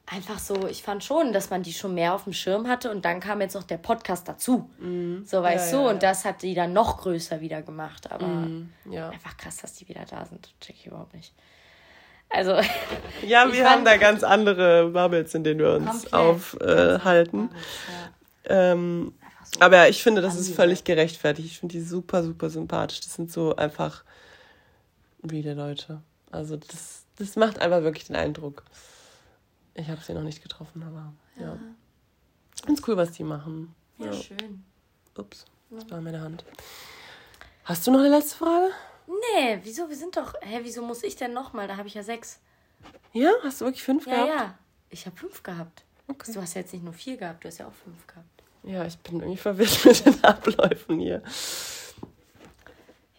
einfach so, ich fand schon, dass man die schon mehr auf dem Schirm hatte und dann kam jetzt noch der Podcast dazu. So weißt Mhm. Ja, du, ja, und das hat die dann noch größer wieder gemacht, aber Mhm, Ja. einfach krass, dass die wieder da sind. Check ich überhaupt nicht. Also, [laughs] Ja, wir haben da ganz andere Bubbles, in denen wir uns aufhalten. ja, ähm, so. aber ich finde, das ist völlig gerechtfertigt. Ich finde die super, super sympathisch. Das sind so einfach wieder Leute. Also das, das macht einfach wirklich den Eindruck. Ich habe sie noch nicht getroffen, aber ja. Finde es cool, was die machen. ja, Ja. schön. Ups, das war meine Hand. Hast du noch eine letzte Frage? Nee, wieso? Wir sind doch. Hä, wieso muss ich denn nochmal? Da habe ich ja sechs. Ja, hast du wirklich fünf Ja, gehabt? ja. Ich habe fünf gehabt. Okay. Du hast ja jetzt nicht nur vier gehabt, du hast ja auch fünf gehabt. Ja, ich bin irgendwie verwirrt [laughs] mit den Abläufen hier.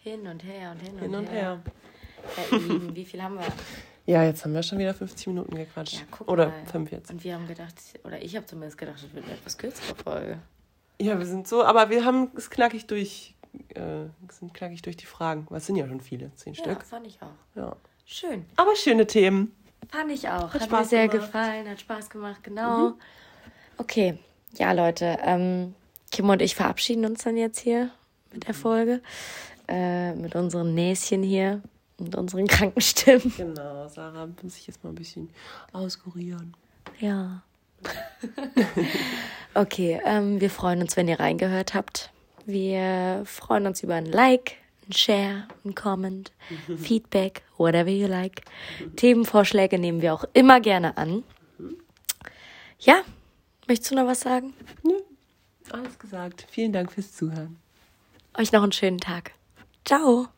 Hin und her und hin, Hin und her. Ja, ihr Lieben, wie viel haben wir? Ja, jetzt haben wir schon wieder 50 Minuten gequatscht. Ja, guck Oder mal. 45. Und wir haben gedacht, oder ich habe zumindest gedacht, es wird eine etwas kürzere Folge. Ja, wir sind so, aber wir haben es knackig durch, äh, sind knackig durch die Fragen. Was sind ja schon viele, zehn Ja, Stück. fand ich auch. Ja. Schön. Aber schöne Themen. Fand ich auch. Hat, Hat mir Spaß sehr gemacht. Mhm. gefallen, hat Spaß gemacht, genau. Okay, ja Leute, ähm, Kim und ich verabschieden uns dann jetzt hier mit Mhm. der Folge. Äh, mit unseren Näschen hier und unseren kranken Stimmen. Genau, Sarah muss sich jetzt mal ein bisschen auskurieren. Ja. [laughs] okay, ähm, wir freuen uns, wenn ihr reingehört habt. Wir freuen uns über ein Like, ein Share, ein Comment, [laughs] Feedback, whatever you like. Themenvorschläge nehmen wir auch immer gerne an. Ja, möchtest du noch was sagen? Alles gesagt. Vielen Dank fürs Zuhören. Euch noch einen schönen Tag. Ciao.